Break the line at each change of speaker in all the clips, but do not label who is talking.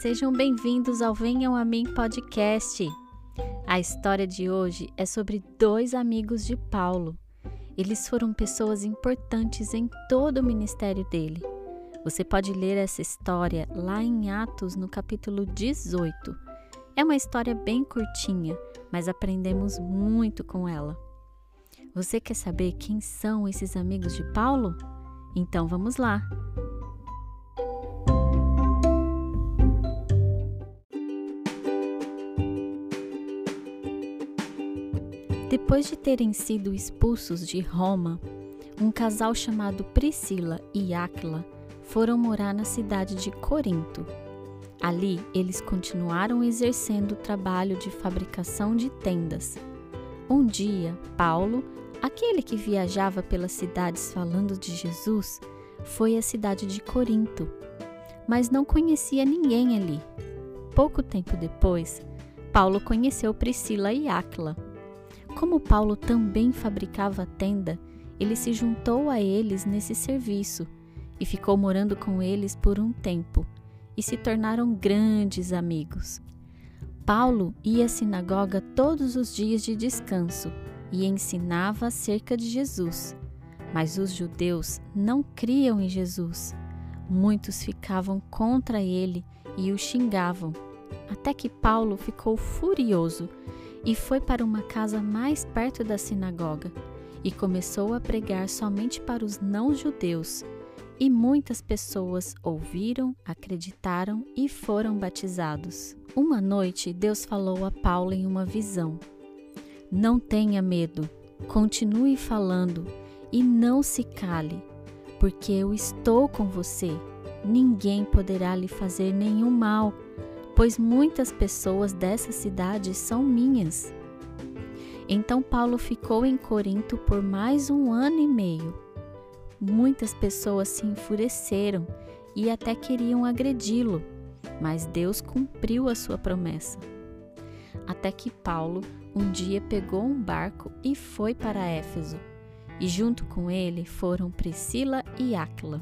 Sejam bem-vindos ao Venham a Mim podcast. A história de hoje é sobre dois amigos de Paulo. Eles foram pessoas importantes em todo o ministério dele. Você pode ler essa história lá em Atos, no capítulo 18. É uma história bem curtinha, mas aprendemos muito com ela. Você quer saber quem são esses amigos de Paulo? Então vamos lá! Depois de terem sido expulsos de Roma, um casal chamado Priscila e Áquila foram morar na cidade de Corinto. Ali, eles continuaram exercendo o trabalho de fabricação de tendas. Um dia, Paulo, aquele que viajava pelas cidades falando de Jesus, foi à cidade de Corinto, mas não conhecia ninguém ali. Pouco tempo depois, Paulo conheceu Priscila e Áquila como Paulo também fabricava tenda, ele se juntou a eles nesse serviço e ficou morando com eles por um tempo e se tornaram grandes amigos. Paulo ia à sinagoga todos os dias de descanso e ensinava acerca de Jesus. Mas os judeus não criam em Jesus. Muitos ficavam contra ele e o xingavam, até que Paulo ficou furioso e foi para uma casa mais perto da sinagoga e começou a pregar somente para os não-judeus. E muitas pessoas ouviram, acreditaram e foram batizados. Uma noite, Deus falou a Paulo em uma visão: Não tenha medo, continue falando e não se cale, porque eu estou com você. Ninguém poderá lhe fazer nenhum mal pois muitas pessoas dessa cidade são minhas. Então Paulo ficou em Corinto por mais um ano e meio. Muitas pessoas se enfureceram e até queriam agredi-lo, mas Deus cumpriu a sua promessa. Até que Paulo um dia pegou um barco e foi para Éfeso, e junto com ele foram Priscila e Áquila.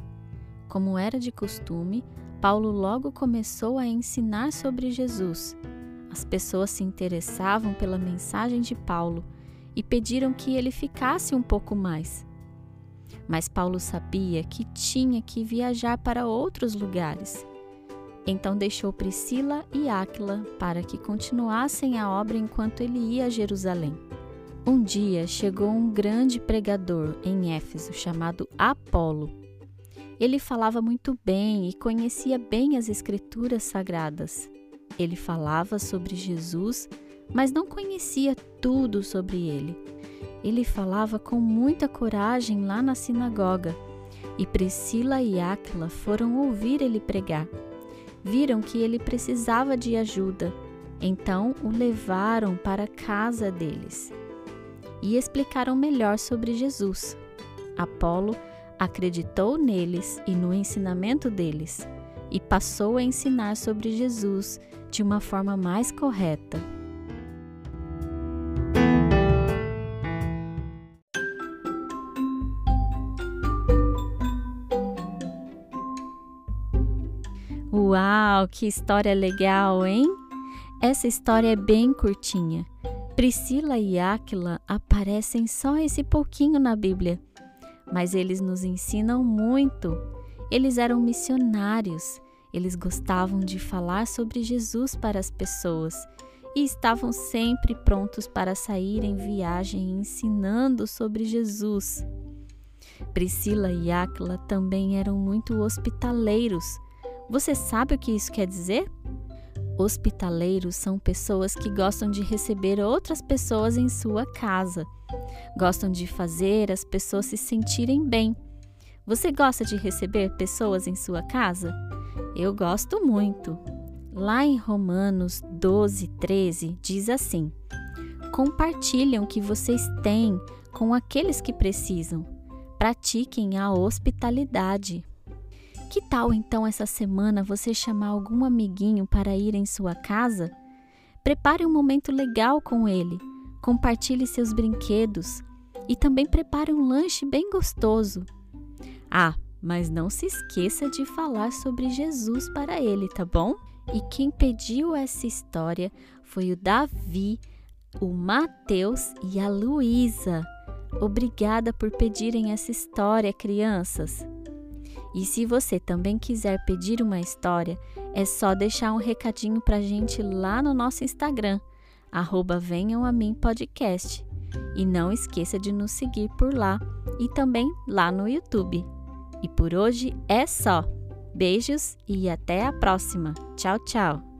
Como era de costume, Paulo logo começou a ensinar sobre Jesus. As pessoas se interessavam pela mensagem de Paulo e pediram que ele ficasse um pouco mais. Mas Paulo sabia que tinha que viajar para outros lugares. Então deixou Priscila e Áquila para que continuassem a obra enquanto ele ia a Jerusalém. Um dia chegou um grande pregador em Éfeso chamado Apolo ele falava muito bem e conhecia bem as Escrituras sagradas. Ele falava sobre Jesus, mas não conhecia tudo sobre ele. Ele falava com muita coragem lá na sinagoga, e Priscila e Áquila foram ouvir ele pregar. Viram que ele precisava de ajuda, então o levaram para a casa deles e explicaram melhor sobre Jesus. Apolo acreditou neles e no ensinamento deles, e passou a ensinar sobre Jesus de uma forma mais correta. Uau, que história legal, hein? Essa história é bem curtinha. Priscila e Áquila aparecem só esse pouquinho na Bíblia mas eles nos ensinam muito. Eles eram missionários, eles gostavam de falar sobre Jesus para as pessoas e estavam sempre prontos para sair em viagem ensinando sobre Jesus. Priscila e Áquila também eram muito hospitaleiros. Você sabe o que isso quer dizer? Hospitaleiros são pessoas que gostam de receber outras pessoas em sua casa. Gostam de fazer as pessoas se sentirem bem. Você gosta de receber pessoas em sua casa? Eu gosto muito. Lá em Romanos 12, 13, diz assim: Compartilhem o que vocês têm com aqueles que precisam. Pratiquem a hospitalidade. Que tal então essa semana você chamar algum amiguinho para ir em sua casa? Prepare um momento legal com ele, compartilhe seus brinquedos e também prepare um lanche bem gostoso. Ah, mas não se esqueça de falar sobre Jesus para ele, tá bom? E quem pediu essa história foi o Davi, o Mateus e a Luísa. Obrigada por pedirem essa história, crianças. E se você também quiser pedir uma história, é só deixar um recadinho pra gente lá no nosso Instagram, arroba Venham a Mim Podcast. E não esqueça de nos seguir por lá e também lá no YouTube. E por hoje é só. Beijos e até a próxima. Tchau, tchau.